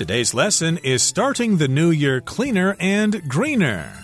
Today's lesson is starting the new year cleaner and greener.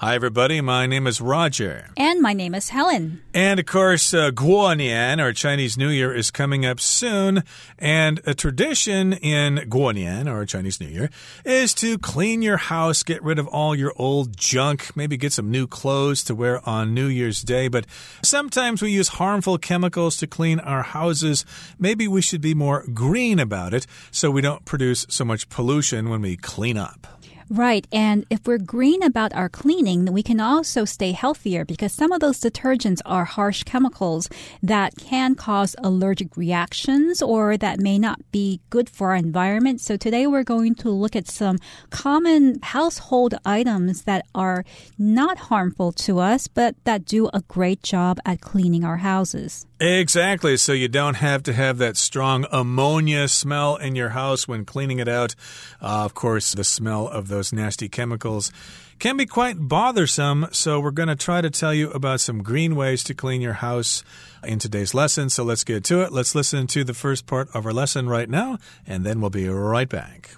Hi, everybody. My name is Roger. And my name is Helen. And of course, uh, Guonian, our Chinese New Year, is coming up soon. And a tradition in Guonian, or Chinese New Year, is to clean your house, get rid of all your old junk, maybe get some new clothes to wear on New Year's Day. But sometimes we use harmful chemicals to clean our houses. Maybe we should be more green about it so we don't produce so much pollution when we clean up. Right. And if we're green about our cleaning, we can also stay healthier because some of those detergents are harsh chemicals that can cause allergic reactions or that may not be good for our environment. So today we're going to look at some common household items that are not harmful to us, but that do a great job at cleaning our houses. Exactly. So you don't have to have that strong ammonia smell in your house when cleaning it out. Uh, of course, the smell of those nasty chemicals can be quite bothersome. So we're going to try to tell you about some green ways to clean your house in today's lesson. So let's get to it. Let's listen to the first part of our lesson right now, and then we'll be right back.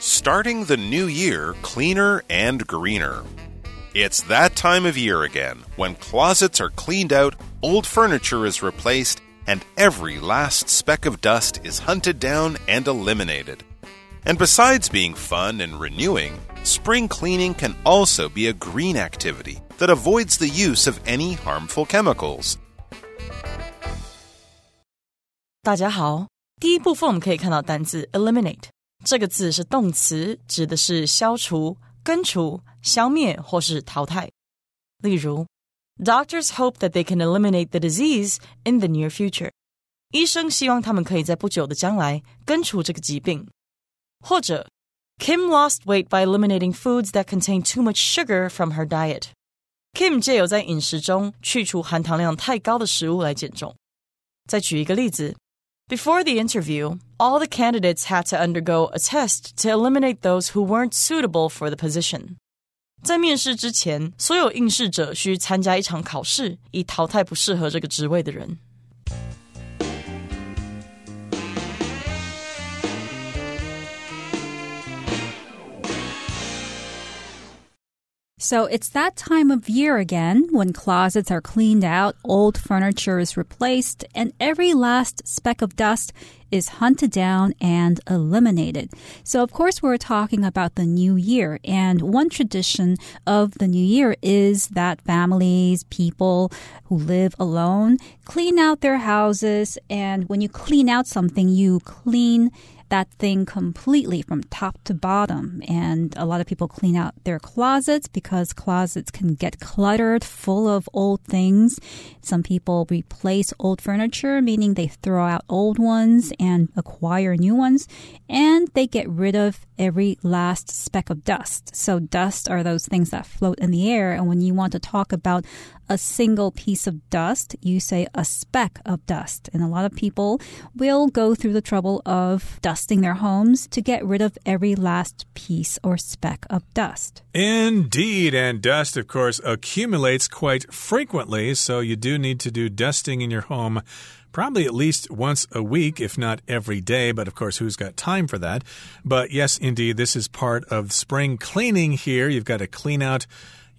Starting the new year cleaner and greener. It's that time of year again when closets are cleaned out, old furniture is replaced, and every last speck of dust is hunted down and eliminated. And besides being fun and renewing, spring cleaning can also be a green activity that avoids the use of any harmful chemicals. 大家好，第一部分我们可以看到单字 eliminate 这个字是动词，指的是消除、根除、消灭或是淘汰。例如 ，Doctors hope that they can eliminate the disease in the near future。医生希望他们可以在不久的将来根除这个疾病。或者，Kim lost weight by eliminating foods that contain too much sugar from her diet。Kim 借由在饮食中去除含糖量太高的食物来减重。再举一个例子。before the interview, all the candidates had to undergo a test to eliminate those who weren't suitable for the position. 在面试之前，所有应试者需参加一场考试，以淘汰不适合这个职位的人。So it's that time of year again when closets are cleaned out, old furniture is replaced, and every last speck of dust is hunted down and eliminated. So, of course, we're talking about the new year. And one tradition of the new year is that families, people who live alone, clean out their houses. And when you clean out something, you clean that thing completely from top to bottom. And a lot of people clean out their closets because closets can get cluttered full of old things. Some people replace old furniture, meaning they throw out old ones and acquire new ones. And they get rid of every last speck of dust. So dust are those things that float in the air. And when you want to talk about a single piece of dust, you say a speck of dust. And a lot of people will go through the trouble of dusting their homes to get rid of every last piece or speck of dust. Indeed. And dust, of course, accumulates quite frequently. So you do need to do dusting in your home probably at least once a week, if not every day. But of course, who's got time for that? But yes, indeed, this is part of spring cleaning here. You've got to clean out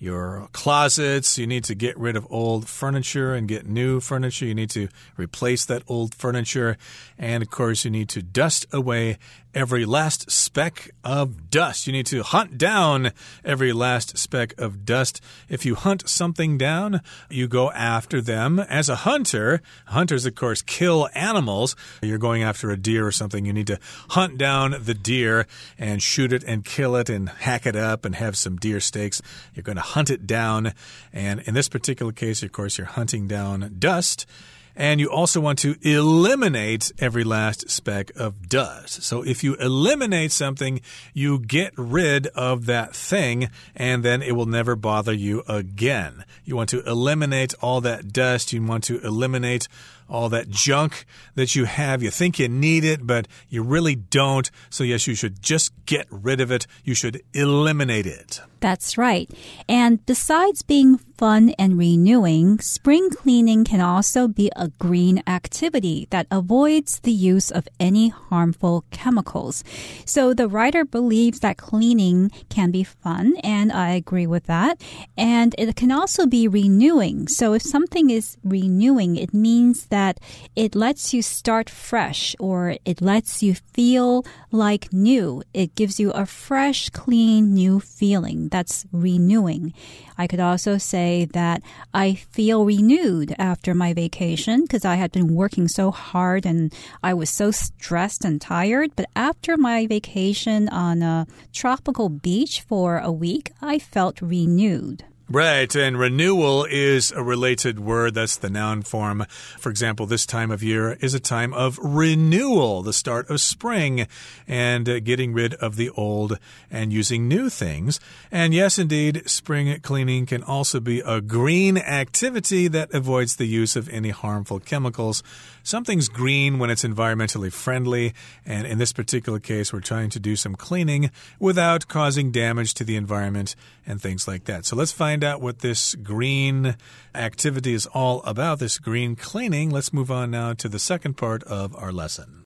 your closets. You need to get rid of old furniture and get new furniture. You need to replace that old furniture. And of course, you need to dust away every last speck of dust. You need to hunt down every last speck of dust. If you hunt something down, you go after them. As a hunter, hunters, of course, kill animals. You're going after a deer or something. You need to hunt down the deer and shoot it and kill it and hack it up and have some deer steaks. You're going to hunt it down. And in this particular case, of course, you're hunting down dust. And you also want to eliminate every last speck of dust. So if you eliminate something, you get rid of that thing and then it will never bother you again. You want to eliminate all that dust. You want to eliminate all that junk that you have. You think you need it, but you really don't. So, yes, you should just get rid of it. You should eliminate it. That's right. And besides being fun and renewing, spring cleaning can also be a green activity that avoids the use of any harmful chemicals. So the writer believes that cleaning can be fun, and I agree with that. And it can also be renewing. So if something is renewing, it means that it lets you start fresh or it lets you feel like new. It gives you a fresh, clean, new feeling that's renewing. I could also say that I feel renewed after my vacation because I had been working so hard and I was so stressed and tired. But after my vacation on a tropical beach for a week, I felt renewed. Right, and renewal is a related word. That's the noun form. For example, this time of year is a time of renewal, the start of spring, and uh, getting rid of the old and using new things. And yes, indeed, spring cleaning can also be a green activity that avoids the use of any harmful chemicals. Something's green when it's environmentally friendly, and in this particular case, we're trying to do some cleaning without causing damage to the environment and things like that. So let's find out what this green activity is all about, this green cleaning. Let's move on now to the second part of our lesson.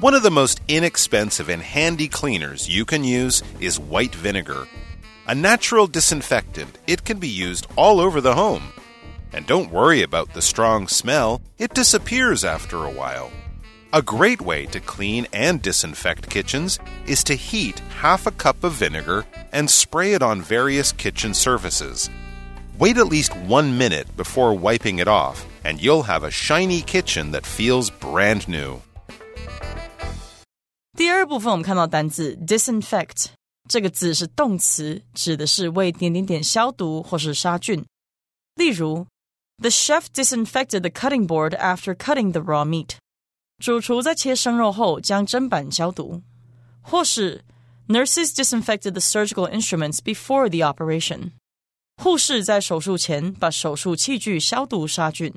One of the most inexpensive and handy cleaners you can use is white vinegar. A natural disinfectant, it can be used all over the home. And don't worry about the strong smell, it disappears after a while. A great way to clean and disinfect kitchens is to heat half a cup of vinegar and spray it on various kitchen surfaces. Wait at least one minute before wiping it off, and you'll have a shiny kitchen that feels brand new. 第二部分我们看到单字 disinfect 这个字是动词，指的是为点点点消毒或是杀菌。例如 the chef disinfected the cutting board after cutting the raw meat. 主厨在切生肉后将砧板消毒。或是 Nurses disinfected the surgical instruments before the operation. 护士在手术前把手术器具消毒杀菌。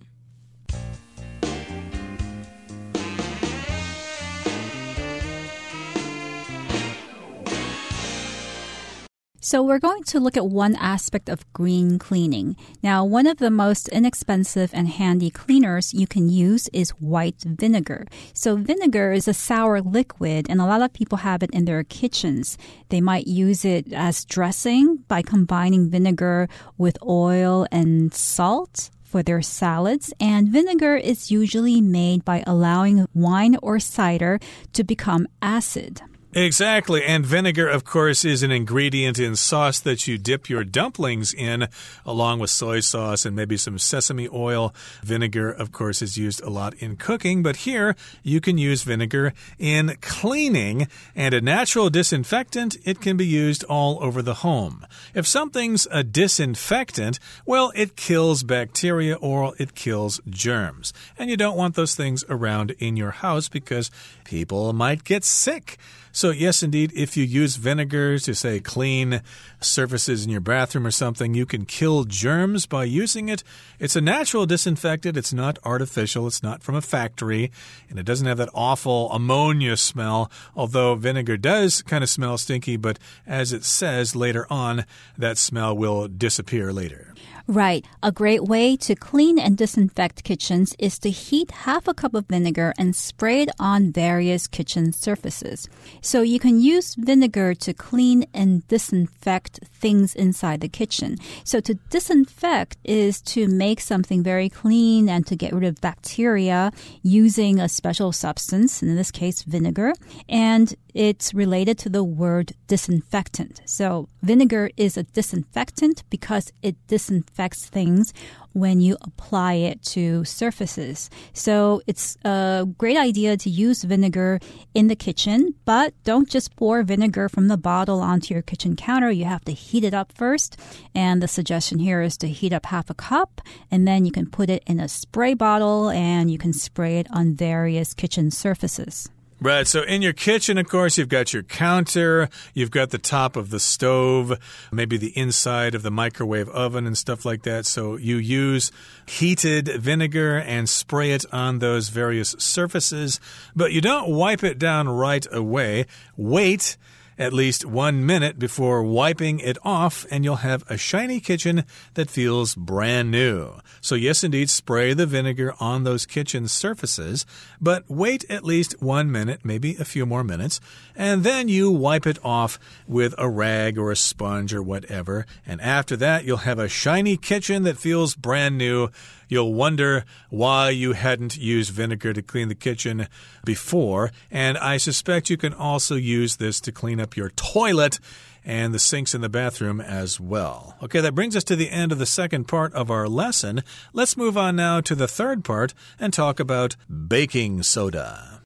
So we're going to look at one aspect of green cleaning. Now, one of the most inexpensive and handy cleaners you can use is white vinegar. So vinegar is a sour liquid and a lot of people have it in their kitchens. They might use it as dressing by combining vinegar with oil and salt for their salads, and vinegar is usually made by allowing wine or cider to become acid. Exactly. And vinegar, of course, is an ingredient in sauce that you dip your dumplings in, along with soy sauce and maybe some sesame oil. Vinegar, of course, is used a lot in cooking, but here you can use vinegar in cleaning. And a natural disinfectant, it can be used all over the home. If something's a disinfectant, well, it kills bacteria or it kills germs. And you don't want those things around in your house because people might get sick. So, yes, indeed, if you use vinegar to, say, clean surfaces in your bathroom or something, you can kill germs by using it. It's a natural disinfectant, it's not artificial, it's not from a factory, and it doesn't have that awful ammonia smell, although vinegar does kind of smell stinky, but as it says later on, that smell will disappear later. Right. A great way to clean and disinfect kitchens is to heat half a cup of vinegar and spray it on various kitchen surfaces. So you can use vinegar to clean and disinfect things inside the kitchen. So to disinfect is to make something very clean and to get rid of bacteria using a special substance, in this case vinegar. And it's related to the word disinfectant. So vinegar is a disinfectant because it disinfects things when you apply it to surfaces. So it's a great idea to use vinegar in the kitchen, but don't just pour vinegar from the bottle onto your kitchen counter. You have to heat it up first. And the suggestion here is to heat up half a cup and then you can put it in a spray bottle and you can spray it on various kitchen surfaces. Right. So in your kitchen, of course, you've got your counter, you've got the top of the stove, maybe the inside of the microwave oven and stuff like that. So you use heated vinegar and spray it on those various surfaces, but you don't wipe it down right away. Wait at least one minute before wiping it off, and you'll have a shiny kitchen that feels brand new. So, yes, indeed, spray the vinegar on those kitchen surfaces, but wait at least one minute, maybe a few more minutes, and then you wipe it off with a rag or a sponge or whatever. And after that, you'll have a shiny kitchen that feels brand new You'll wonder why you hadn't used vinegar to clean the kitchen before. And I suspect you can also use this to clean up your toilet and the sinks in the bathroom as well. Okay, that brings us to the end of the second part of our lesson. Let's move on now to the third part and talk about baking soda.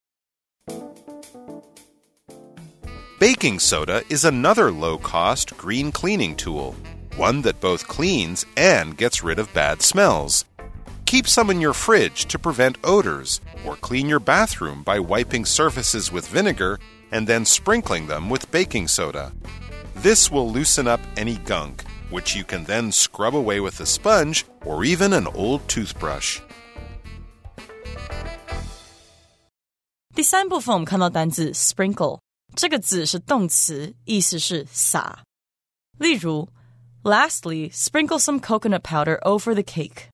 Baking soda is another low cost green cleaning tool, one that both cleans and gets rid of bad smells. Keep some in your fridge to prevent odors, or clean your bathroom by wiping surfaces with vinegar and then sprinkling them with baking soda. This will loosen up any gunk, which you can then scrub away with a sponge or even an old toothbrush. 第三部分我们看到单字 sprinkle 这个字是动词，意思是撒。例如，Lastly, sprinkle some coconut powder over the cake.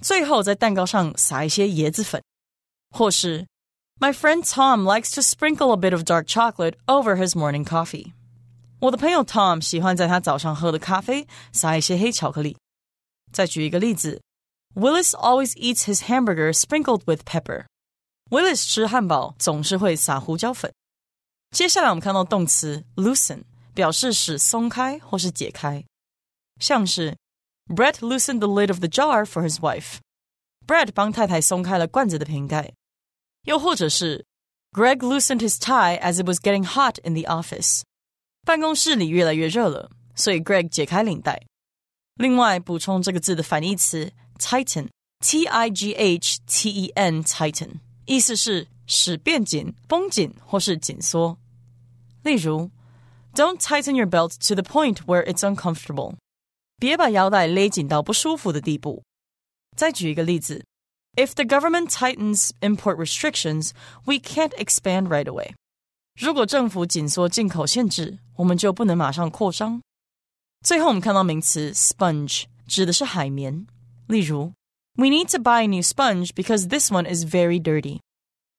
最后在蛋糕上撒一些椰子粉，或是 My friend Tom likes to sprinkle a bit of dark chocolate over his morning coffee。我的朋友 Tom 喜欢在他早上喝的咖啡撒一些黑巧克力。再举一个例子，Willis always eats his hamburger sprinkled with pepper。Willis 吃汉堡总是会撒胡椒粉。接下来我们看到动词 loosen，表示使松开或是解开，像是 Brett loosened the lid of the jar for his wife. Brett 帮太太松开了罐子的瓶盖。又或者是 Greg loosened his tie as it was getting hot in the office. 办公室里越来越热了，所以 Greg 解开领带。另外，补充这个字的反义词 tighten，t i g h t e n tighten，意思是使变紧、绷紧或是紧缩。例如，Don't tighten your belt to the point where it's uncomfortable. 别把腰带勒紧到不舒服的地步。再举一个例子：If the government tightens import restrictions, we can't expand right away。如果政府紧缩进口限制，我们就不能马上扩张。最后，我们看到名词 sponge，指的是海绵。例如，We need to buy a new sponge because this one is very dirty。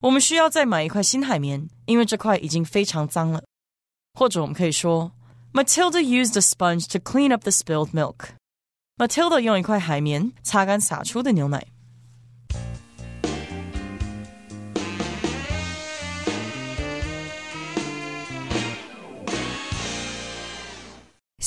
我们需要再买一块新海绵，因为这块已经非常脏了。或者，我们可以说。Matilda used a sponge to clean up the spilled milk. Matilda 用一块海绵擦干洒出的牛奶。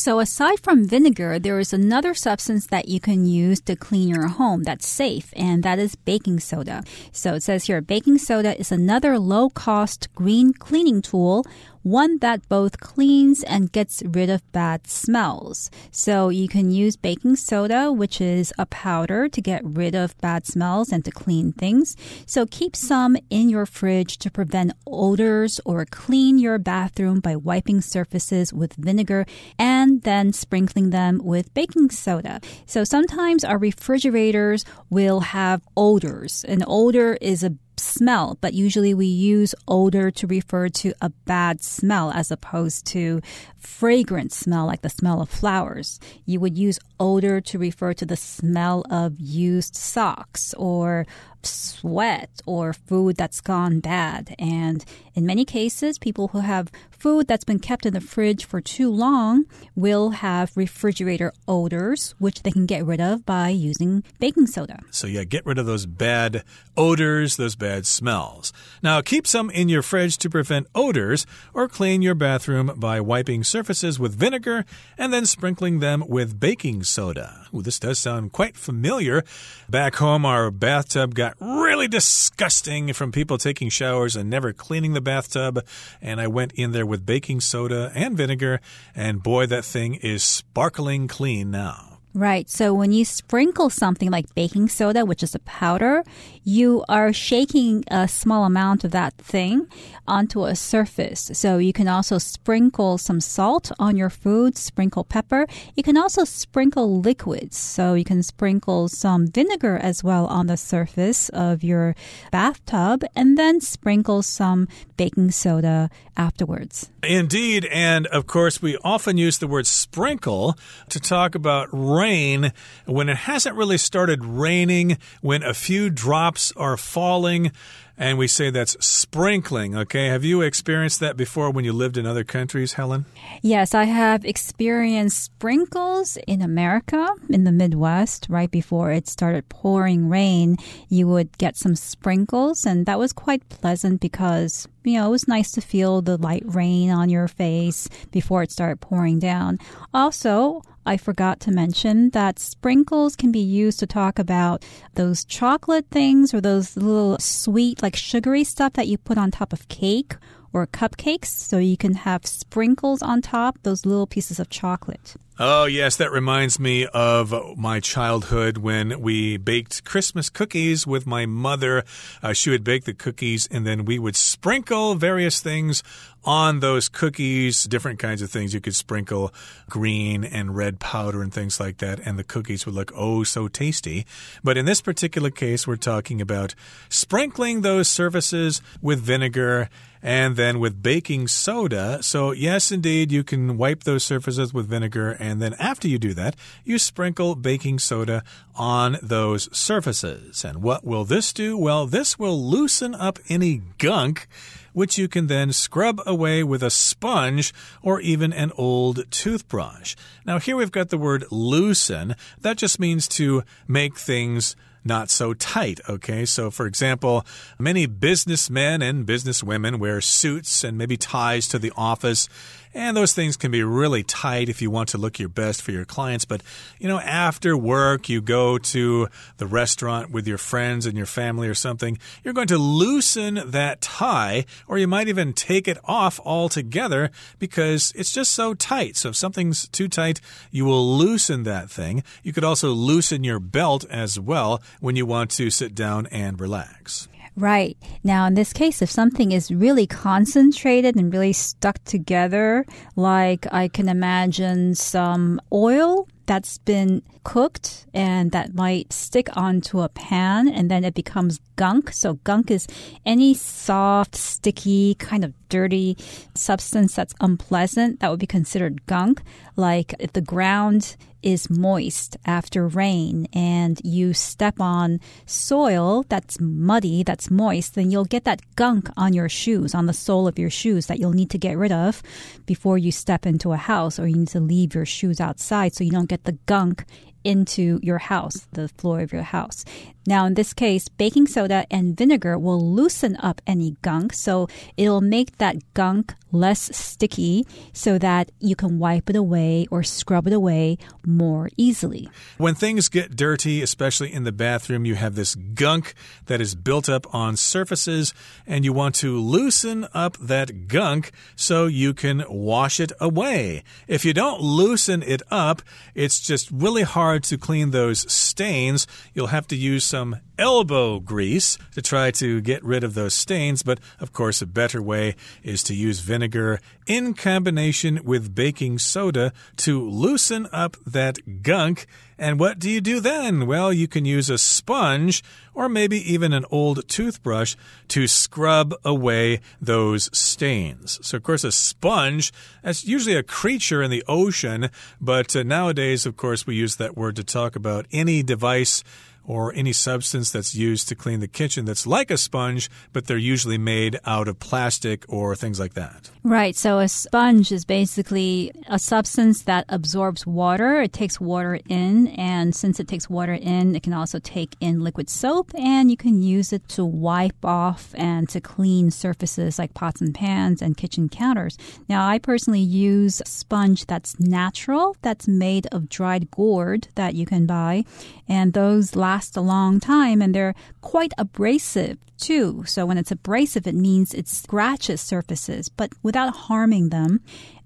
So, aside from vinegar, there is another substance that you can use to clean your home that's safe, and that is baking soda. So, it says here baking soda is another low cost green cleaning tool one that both cleans and gets rid of bad smells. So you can use baking soda, which is a powder to get rid of bad smells and to clean things. So keep some in your fridge to prevent odors or clean your bathroom by wiping surfaces with vinegar and then sprinkling them with baking soda. So sometimes our refrigerators will have odors. An odor is a smell, but usually we use odor to refer to a bad smell as opposed to fragrant smell like the smell of flowers. You would use odor to refer to the smell of used socks or sweat or food that's gone bad. And in many cases, people who have food that's been kept in the fridge for too long will have refrigerator odors, which they can get rid of by using baking soda. So, yeah, get rid of those bad odors, those bad smells. Now, keep some in your fridge to prevent odors or clean your bathroom by wiping surfaces with vinegar and then sprinkling them with baking soda. Ooh, this does sound quite familiar. Back home, our bathtub got really disgusting from people taking showers and never cleaning the bathtub. And I went in there with baking soda and vinegar, and boy, that thing is sparkling clean now. Right. So when you sprinkle something like baking soda, which is a powder, you are shaking a small amount of that thing onto a surface. So you can also sprinkle some salt on your food, sprinkle pepper. You can also sprinkle liquids. So you can sprinkle some vinegar as well on the surface of your bathtub and then sprinkle some baking soda afterwards. Indeed. And of course, we often use the word sprinkle to talk about rain when it hasn't really started raining, when a few drops are falling and we say that's sprinkling. Okay. Have you experienced that before when you lived in other countries, Helen? Yes, I have experienced sprinkles in America, in the Midwest, right before it started pouring rain. You would get some sprinkles, and that was quite pleasant because you know, it was nice to feel the light rain on your face before it started pouring down. Also, I forgot to mention that sprinkles can be used to talk about those chocolate things or those little sweet, like sugary stuff that you put on top of cake or cupcakes. So you can have sprinkles on top, those little pieces of chocolate. Oh, yes, that reminds me of my childhood when we baked Christmas cookies with my mother. Uh, she would bake the cookies and then we would sprinkle various things on those cookies, different kinds of things. You could sprinkle green and red powder and things like that, and the cookies would look oh so tasty. But in this particular case, we're talking about sprinkling those surfaces with vinegar and then with baking soda. So, yes, indeed, you can wipe those surfaces with vinegar, and then after you do that, you sprinkle baking soda on those surfaces. And what will this do? Well, this will loosen up any gunk which you can then scrub away with a sponge or even an old toothbrush. Now, here we've got the word loosen. That just means to make things not so tight. Okay, so for example, many businessmen and businesswomen wear suits and maybe ties to the office. And those things can be really tight if you want to look your best for your clients. But, you know, after work, you go to the restaurant with your friends and your family or something, you're going to loosen that tie, or you might even take it off altogether because it's just so tight. So if something's too tight, you will loosen that thing. You could also loosen your belt as well when you want to sit down and relax. Right. Now, in this case, if something is really concentrated and really stuck together, like I can imagine some oil that's been cooked and that might stick onto a pan and then it becomes gunk. So, gunk is any soft, sticky, kind of dirty substance that's unpleasant. That would be considered gunk. Like if the ground is moist after rain and you step on soil that's muddy, that's moist, then you'll get that gunk on your shoes, on the sole of your shoes that you'll need to get rid of before you step into a house or you need to leave your shoes outside so you don't get the gunk into your house, the floor of your house. Now, in this case, baking soda and vinegar will loosen up any gunk, so it'll make that gunk less sticky so that you can wipe it away or scrub it away more easily. When things get dirty, especially in the bathroom, you have this gunk that is built up on surfaces, and you want to loosen up that gunk so you can wash it away. If you don't loosen it up, it's just really hard to clean those stains. You'll have to use some elbow grease to try to get rid of those stains, but of course, a better way is to use vinegar in combination with baking soda to loosen up that gunk. And what do you do then? Well, you can use a sponge or maybe even an old toothbrush to scrub away those stains. So, of course, a sponge, that's usually a creature in the ocean, but uh, nowadays, of course, we use that word to talk about any device or any substance that's used to clean the kitchen that's like a sponge, but they're usually made out of plastic or things like that. Right. So a sponge is basically a substance that absorbs water. It takes water in, and since it takes water in, it can also take in liquid soap, and you can use it to wipe off and to clean surfaces like pots and pans and kitchen counters. Now, I personally use sponge that's natural, that's made of dried gourd that you can buy, and those last last a long time and they're quite abrasive too. So when it's abrasive, it means it scratches surfaces, but without harming them.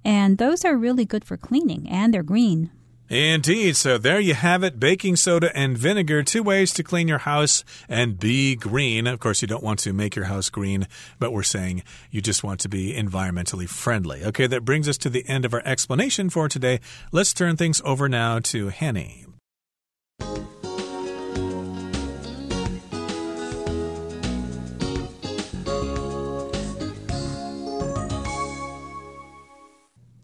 And those are really good for cleaning and they're green. Indeed. So there you have it baking soda and vinegar, two ways to clean your house and be green. Of course, you don't want to make your house green, but we're saying you just want to be environmentally friendly. Okay, that brings us to the end of our explanation for today. Let's turn things over now to Hanny.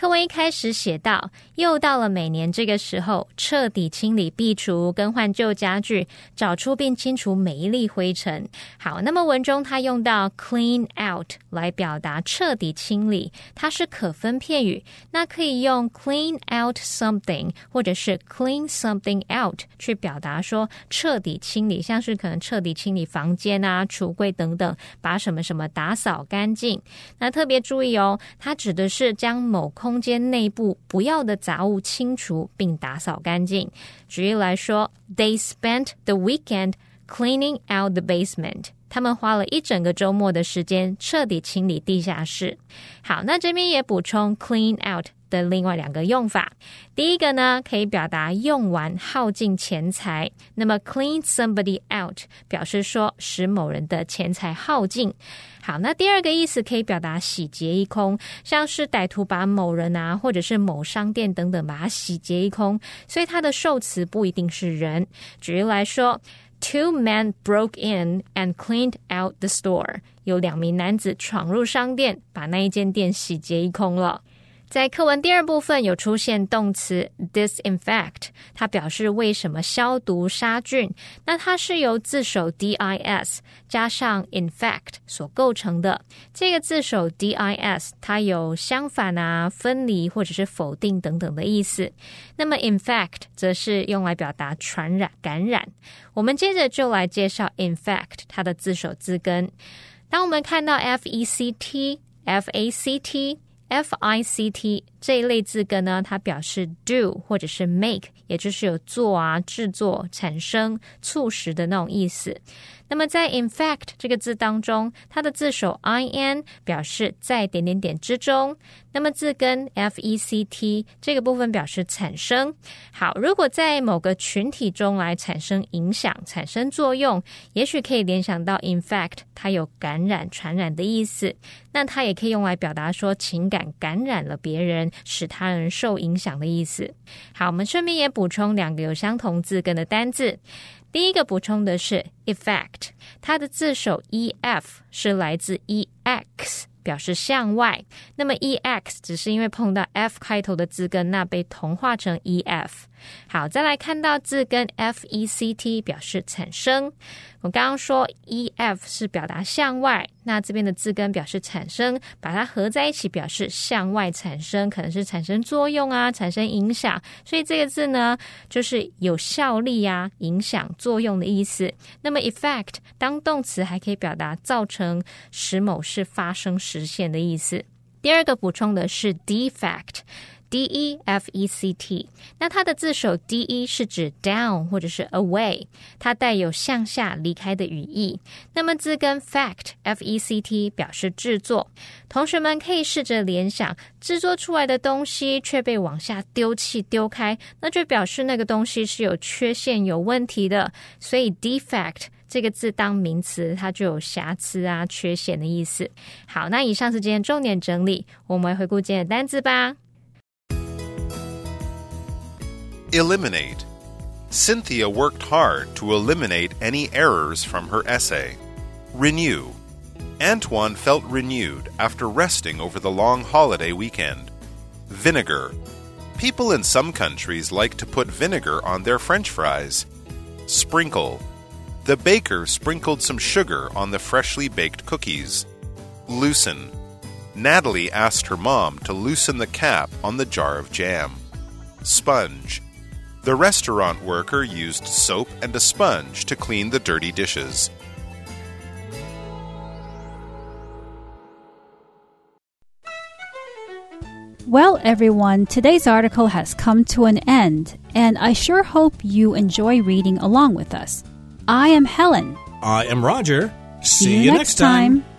课文一开始写到，又到了每年这个时候，彻底清理、壁橱、更换旧家具，找出并清除每一粒灰尘。好，那么文中它用到 clean out 来表达彻底清理，它是可分片语，那可以用 clean out something 或者是 clean something out 去表达说彻底清理，像是可能彻底清理房间啊、橱柜等等，把什么什么打扫干净。那特别注意哦，它指的是将某空空间内部不要的杂物清除并打扫干净。举例来说，They spent the weekend cleaning out the basement。他们花了一整个周末的时间彻底清理地下室。好，那这边也补充 clean out。的另外两个用法，第一个呢，可以表达用完、耗尽钱财。那么，clean somebody out 表示说使某人的钱财耗尽。好，那第二个意思可以表达洗劫一空，像是歹徒把某人啊，或者是某商店等等把它洗劫一空。所以它的受词不一定是人。举例来说，Two men broke in and cleaned out the store。有两名男子闯入商店，把那一间店洗劫一空了。在课文第二部分有出现动词 disinfect，它表示为什么消毒杀菌。那它是由字首 dis 加上 infect 所构成的。这个字首 dis 它有相反啊、分离或者是否定等等的意思。那么 infect 则是用来表达传染、感染。我们接着就来介绍 infect 它的字首字根。当我们看到 f-e-c-t、f-a-c-t。I C T 这一类字根呢，它表示 do 或者是 make，也就是有做啊、制作、产生、促使的那种意思。那么在 in fact 这个字当中，它的字首 i n 表示在点点点之中。那么字根 f e c t 这个部分表示产生。好，如果在某个群体中来产生影响、产生作用，也许可以联想到 in fact 它有感染、传染的意思。那它也可以用来表达说情感感染了别人，使他人受影响的意思。好，我们顺便也补充两个有相同字根的单字。第一个补充的是 effect，它的字首 e f 是来自 e x。表示向外，那么 e x 只是因为碰到 f 开头的字根，那被同化成 e f。好，再来看到字根 f e c t 表示产生。我刚刚说 e f 是表达向外，那这边的字根表示产生，把它合在一起表示向外产生，可能是产生作用啊，产生影响。所以这个字呢，就是有效力呀、影响、作用的意思。那么 effect 当动词还可以表达造成、使某事发生、实现的意思。第二个补充的是 defect。D E F E C T，那它的字首 D E 是指 down 或者是 away，它带有向下离开的语义。那么字根 fact F E C T 表示制作，同学们可以试着联想，制作出来的东西却被往下丢弃丢开，那就表示那个东西是有缺陷、有问题的。所以 defect 这个字当名词，它就有瑕疵啊、缺陷的意思。好，那以上是今天重点整理，我们回顾今天的单字吧。Eliminate. Cynthia worked hard to eliminate any errors from her essay. Renew. Antoine felt renewed after resting over the long holiday weekend. Vinegar. People in some countries like to put vinegar on their french fries. Sprinkle. The baker sprinkled some sugar on the freshly baked cookies. Loosen. Natalie asked her mom to loosen the cap on the jar of jam. Sponge. The restaurant worker used soap and a sponge to clean the dirty dishes. Well, everyone, today's article has come to an end, and I sure hope you enjoy reading along with us. I am Helen. I am Roger. See, See you, next time. time.